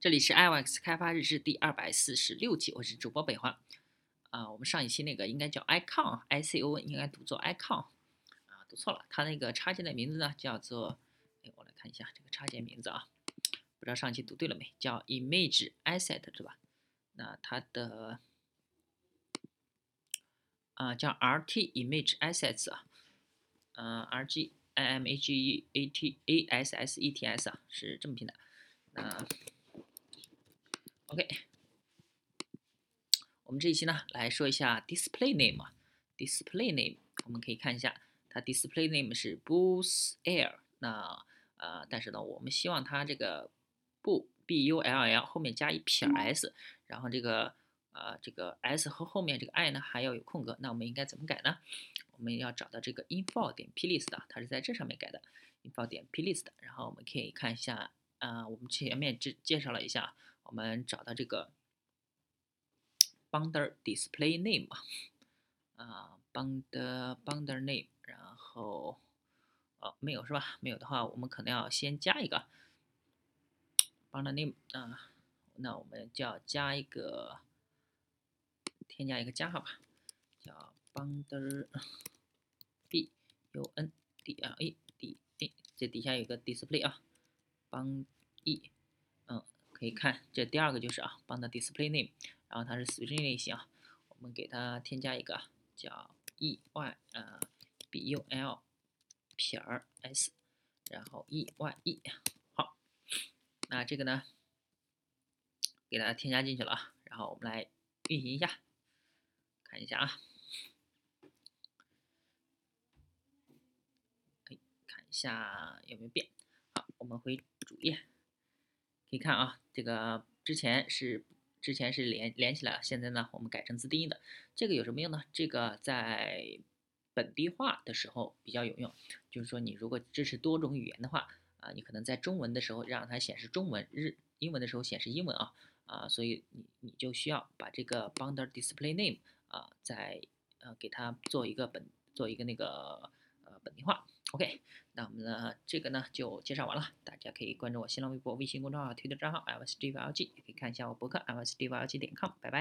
这里是 iox 开发日志第二百四十六期，我是主播北华。啊，我们上一期那个应该叫 icon，i c o 应该读作 icon，啊，读错了。它那个插件的名字呢叫做，哎，我来看一下这个插件名字啊，不知道上期读对了没？叫 image asset 是吧？那它的啊叫 rt image assets 啊，嗯，r g i m a g e a t a s s e t s 啊，是这么拼的。那 OK，我们这一期呢来说一下 display name 啊，display name 我们可以看一下，它 display name 是 Bulls Air，那呃，但是呢，我们希望它这个 b b u l l 后面加一撇 s，然后这个呃这个 s 和后面这个 i 呢还要有空格，那我们应该怎么改呢？我们要找到这个 info 点 plist 它是在这上面改的 info 点 plist，然后我们可以看一下啊，我们前面介介绍了一下。我们找到这个 binder display name 啊 binder binder name，然后哦没有是吧？没有的话，我们可能要先加一个 binder name 啊，那我们就要加一个添加一个加号吧，叫 binder b u n d l e d a，这底下有个 display 啊，bund e。可以看，这第二个就是啊，帮它 display name，然后它是 string 类型啊，我们给它添加一个叫 e y 呃 b u l 撇 s，然后 e y e，好，那这个呢，给它添加进去了啊，然后我们来运行一下，看一下啊，哎，看一下有没有变，好，我们回主页。可以看啊，这个之前是之前是连连起来了，现在呢我们改成自定义的。这个有什么用呢？这个在本地化的时候比较有用，就是说你如果支持多种语言的话啊，你可能在中文的时候让它显示中文，日英文的时候显示英文啊啊，所以你你就需要把这个 bundle display name 啊，在呃给它做一个本做一个那个呃本地化。OK，那我们的这个呢就介绍完了，大家可以关注我新浪微博、微信公众号、推特账号 l s d v l g 也可以看一下我博客 l s d v l g 点 com，拜拜。